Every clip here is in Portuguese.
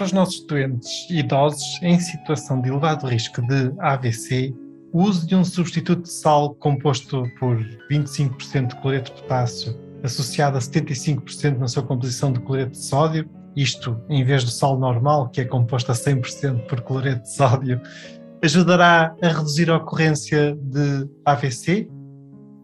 Para os nossos doentes idosos em situação de elevado risco de AVC, o uso de um substituto de sal composto por 25% de cloreto de potássio, associado a 75% na sua composição de cloreto de sódio, isto em vez do sal normal, que é composto a 100% por cloreto de sódio, ajudará a reduzir a ocorrência de AVC?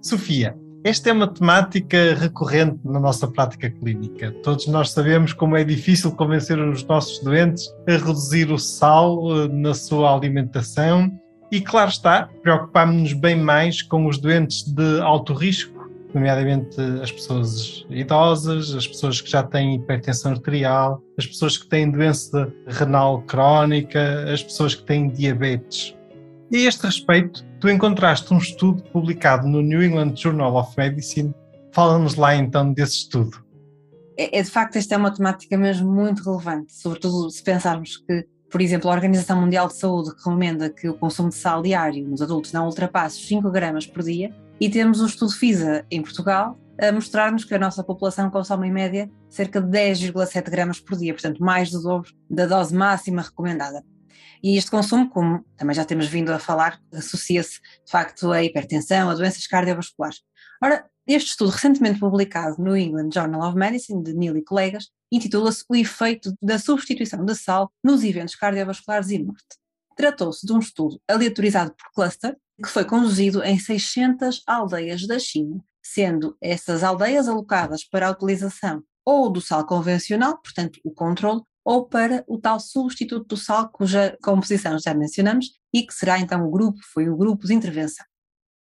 Sofia, esta é uma temática recorrente na nossa prática clínica. Todos nós sabemos como é difícil convencer os nossos doentes a reduzir o sal eh, na sua alimentação e, claro está, preocupamos-nos bem mais com os doentes de alto risco, nomeadamente as pessoas idosas, as pessoas que já têm hipertensão arterial, as pessoas que têm doença renal crónica, as pessoas que têm diabetes. E a este respeito, tu encontraste um estudo publicado no New England Journal of Medicine. Fala-nos lá então desse estudo. É, é, de facto, esta é uma temática mesmo muito relevante, sobretudo se pensarmos que, por exemplo, a Organização Mundial de Saúde recomenda que o consumo de sal diário nos adultos não ultrapasse 5 gramas por dia, e temos o estudo FISA em Portugal a mostrar-nos que a nossa população consome em média cerca de 10,7 gramas por dia, portanto mais do dobro da dose máxima recomendada. E este consumo, como também já temos vindo a falar, associa-se de facto à hipertensão, a doenças cardiovasculares. Ora, este estudo recentemente publicado no England Journal of Medicine, de Neil e colegas, intitula-se O efeito da substituição de sal nos eventos cardiovasculares e morte. Tratou-se de um estudo aleatorizado por cluster, que foi conduzido em 600 aldeias da China, sendo essas aldeias alocadas para a utilização ou do sal convencional, portanto o controle, ou para o tal substituto do sal, cuja composição já mencionamos, e que será então o grupo, foi o grupo de intervenção.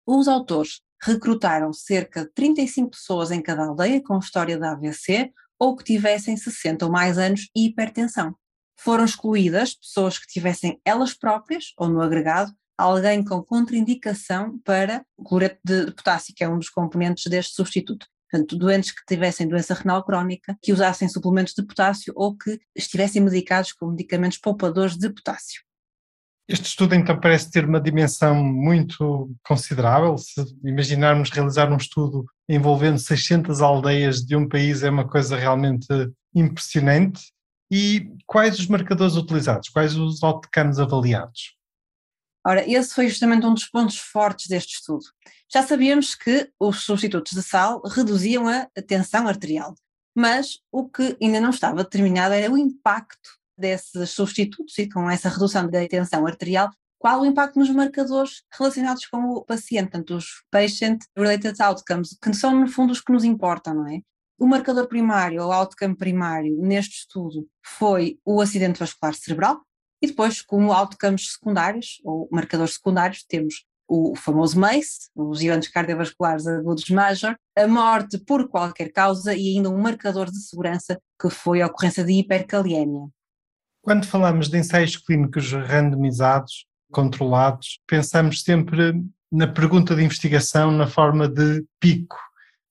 Os autores recrutaram cerca de 35 pessoas em cada aldeia com história de AVC ou que tivessem 60 ou mais anos e hipertensão. Foram excluídas pessoas que tivessem elas próprias, ou no agregado, alguém com contraindicação para o cloreto de potássio, que é um dos componentes deste substituto. Portanto, doentes que tivessem doença renal crónica, que usassem suplementos de potássio ou que estivessem medicados com medicamentos poupadores de potássio. Este estudo então parece ter uma dimensão muito considerável. Se imaginarmos realizar um estudo envolvendo 600 aldeias de um país é uma coisa realmente impressionante. E quais os marcadores utilizados? Quais os outcomes avaliados? Ora, esse foi justamente um dos pontos fortes deste estudo. Já sabíamos que os substitutos de sal reduziam a tensão arterial, mas o que ainda não estava determinado era o impacto desses substitutos e com essa redução da tensão arterial, qual o impacto nos marcadores relacionados com o paciente, portanto os patient related outcomes, que são no fundo os que nos importam, não é? O marcador primário, ou outcome primário, neste estudo foi o acidente vascular cerebral, e depois, como outcomes secundários, ou marcadores secundários, temos o famoso MACE, os eventos cardiovasculares agudos major, a morte por qualquer causa e ainda um marcador de segurança que foi a ocorrência de hipercaliemia. Quando falamos de ensaios clínicos randomizados, controlados, pensamos sempre na pergunta de investigação na forma de pico.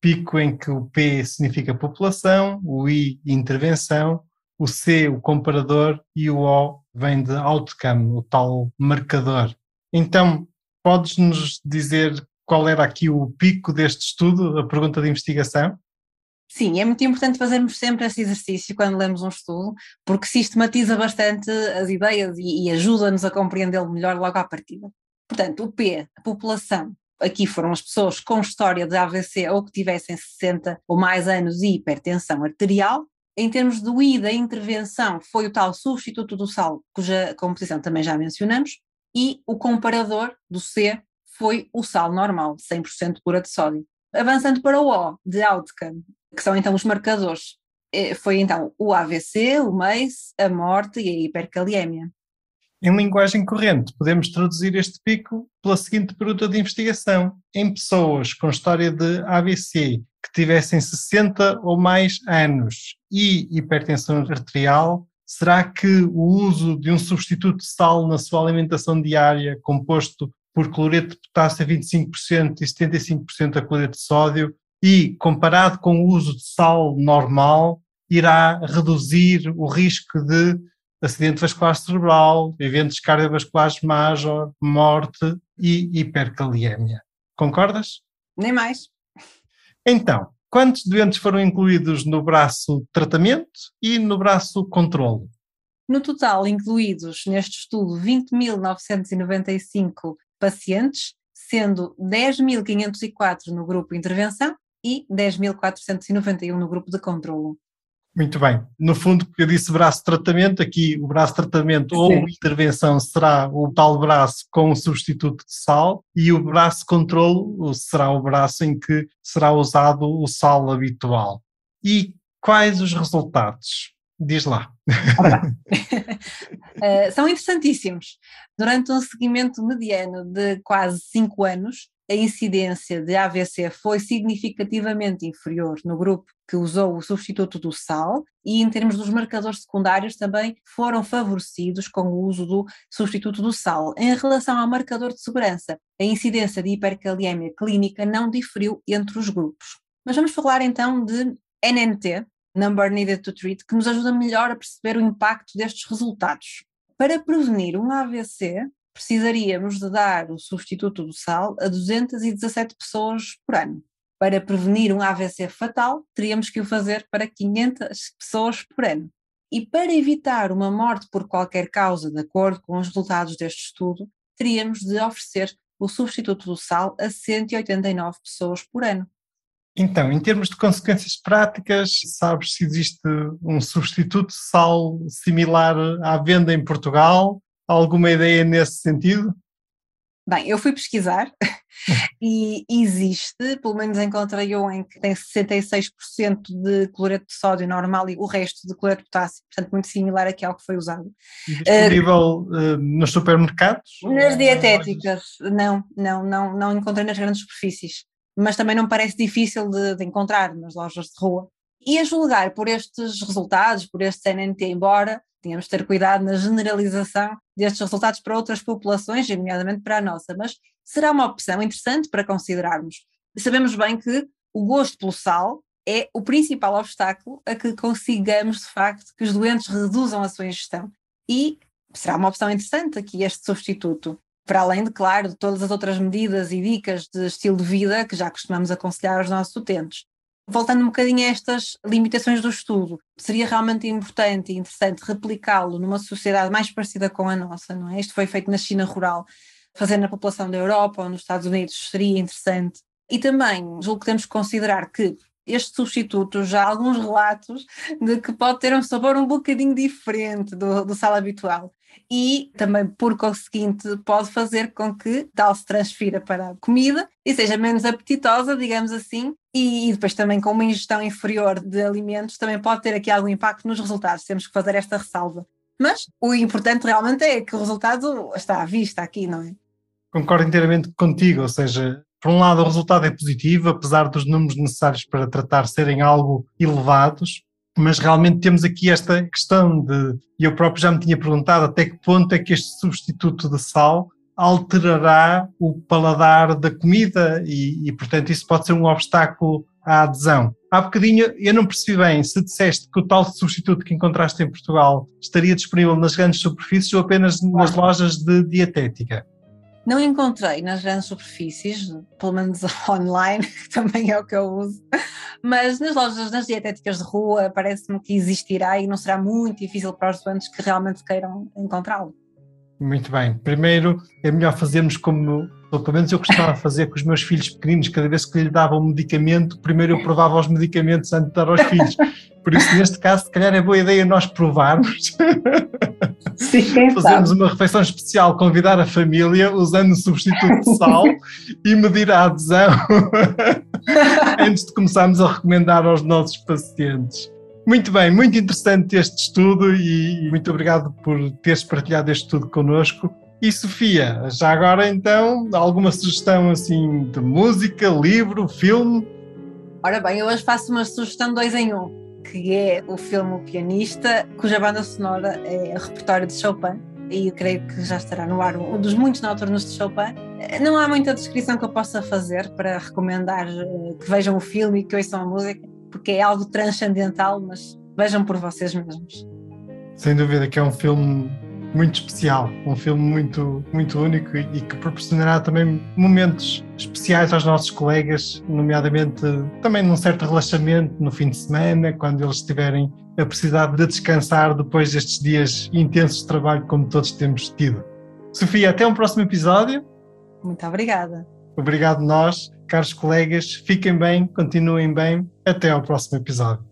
Pico em que o P significa população, o I intervenção, o C o comparador e o O vem de outcome, o tal marcador. Então, podes-nos dizer qual era aqui o pico deste estudo, a pergunta de investigação? Sim, é muito importante fazermos sempre esse exercício quando lemos um estudo, porque sistematiza bastante as ideias e, e ajuda-nos a compreendê-lo melhor logo à partida. Portanto, o P, a população. aqui foram as pessoas com história de AVC ou que tivessem 60 ou mais anos e hipertensão arterial. Em termos do I da intervenção, foi o tal substituto do sal, cuja composição também já mencionamos, e o comparador do C foi o sal normal, 100% pura de sódio. Avançando para o O, de outcome, que são então os marcadores, eh, foi então o AVC, o MACE, a morte e a hipercaliemia. Em linguagem corrente, podemos traduzir este pico pela seguinte pergunta de investigação. Em pessoas com história de AVC que tivessem 60 ou mais anos e hipertensão arterial, será que o uso de um substituto de sal na sua alimentação diária, composto por cloreto de potássio a 25% e 75% a cloreto de sódio, e comparado com o uso de sal normal, irá reduzir o risco de acidente vascular cerebral, eventos cardiovasculares major, morte e hipercaliemia. Concordas? Nem mais. Então, quantos doentes foram incluídos no braço tratamento e no braço controle? No total, incluídos neste estudo 20.995 pacientes, sendo 10.504 no grupo intervenção e 10.491 no grupo de controlo. Muito bem. No fundo, eu disse braço de tratamento, aqui o braço de tratamento Sim. ou intervenção será o tal braço com o substituto de sal e o braço de controle será o braço em que será usado o sal habitual. E quais os resultados? Diz lá. uh, são interessantíssimos. Durante um seguimento mediano de quase 5 anos, a incidência de AVC foi significativamente inferior no grupo que usou o substituto do sal e em termos dos marcadores secundários também foram favorecidos com o uso do substituto do sal. Em relação ao marcador de segurança, a incidência de hipercaliemia clínica não diferiu entre os grupos. Mas vamos falar então de NNT, Number Needed to Treat, que nos ajuda melhor a perceber o impacto destes resultados. Para prevenir um AVC, precisaríamos de dar o substituto do sal a 217 pessoas por ano. Para prevenir um AVC fatal, teríamos que o fazer para 500 pessoas por ano. E para evitar uma morte por qualquer causa, de acordo com os resultados deste estudo, teríamos de oferecer o substituto do sal a 189 pessoas por ano. Então, em termos de consequências práticas, sabes se existe um substituto de sal similar à venda em Portugal? Alguma ideia nesse sentido? Bem, eu fui pesquisar e existe, pelo menos encontrei um em que tem 66% de cloreto de sódio normal e o resto de cloreto de potássio, portanto muito similar aqui ao que foi usado. Disponível uh, nos supermercados? Nas dietéticas, não, não, não, não encontrei nas grandes superfícies, mas também não parece difícil de, de encontrar nas lojas de rua. E a julgar por estes resultados, por este NNT, embora tínhamos de ter cuidado na generalização destes resultados para outras populações, nomeadamente para a nossa, mas será uma opção interessante para considerarmos. Sabemos bem que o gosto pelo sal é o principal obstáculo a que consigamos, de facto, que os doentes reduzam a sua ingestão. E será uma opção interessante aqui este substituto. Para além de, claro, de todas as outras medidas e dicas de estilo de vida que já costumamos aconselhar aos nossos utentes. Voltando um bocadinho a estas limitações do estudo, seria realmente importante e interessante replicá-lo numa sociedade mais parecida com a nossa, não é? Isto foi feito na China rural, fazer na população da Europa ou nos Estados Unidos seria interessante. E também julgo que temos que considerar que este substituto, já alguns relatos de que pode ter um sabor um bocadinho diferente do, do sal habitual. E também, por conseguinte, pode fazer com que tal se transfira para a comida e seja menos apetitosa, digamos assim, e, e depois também com uma ingestão inferior de alimentos também pode ter aqui algum impacto nos resultados. Temos que fazer esta ressalva. Mas o importante realmente é que o resultado está à vista aqui, não é? Concordo inteiramente contigo, ou seja, por um lado, o resultado é positivo, apesar dos números necessários para tratar serem algo elevados, mas realmente temos aqui esta questão de, e eu próprio já me tinha perguntado até que ponto é que este substituto de sal alterará o paladar da comida e, e portanto, isso pode ser um obstáculo à adesão. Há bocadinho eu não percebi bem se disseste que o tal substituto que encontraste em Portugal estaria disponível nas grandes superfícies ou apenas nas lojas de dietética. Não encontrei nas grandes superfícies, pelo menos online, que também é o que eu uso, mas nas lojas, nas dietéticas de rua, parece-me que existirá e não será muito difícil para os doentes que realmente queiram encontrá-lo. Muito bem. Primeiro, é melhor fazermos como, pelo menos eu gostava de fazer com os meus filhos pequeninos, cada vez que lhe dava um medicamento, primeiro eu provava os medicamentos antes de dar aos filhos. Por isso, neste caso, se calhar é boa ideia nós provarmos. Sim, Fazermos uma refeição especial, convidar a família usando o substituto de sal e medir a adesão antes de começarmos a recomendar aos nossos pacientes. Muito bem, muito interessante este estudo e muito obrigado por teres partilhado este estudo connosco. E Sofia, já agora então, alguma sugestão assim de música, livro, filme? Ora bem, eu hoje faço uma sugestão dois em um, que é o filme O Pianista, cuja banda sonora é o repertório de Chopin, e eu creio que já estará no ar um dos muitos noturnos de Chopin. Não há muita descrição que eu possa fazer para recomendar eh, que vejam o filme e que ouçam a música porque é algo transcendental, mas vejam por vocês mesmos. Sem dúvida que é um filme muito especial, um filme muito, muito único e que proporcionará também momentos especiais aos nossos colegas, nomeadamente também num certo relaxamento no fim de semana, quando eles tiverem a precisar de descansar depois destes dias intensos de trabalho como todos temos tido. Sofia, até um próximo episódio. Muito obrigada. Obrigado nós, caros colegas. Fiquem bem, continuem bem. Até ao próximo episódio.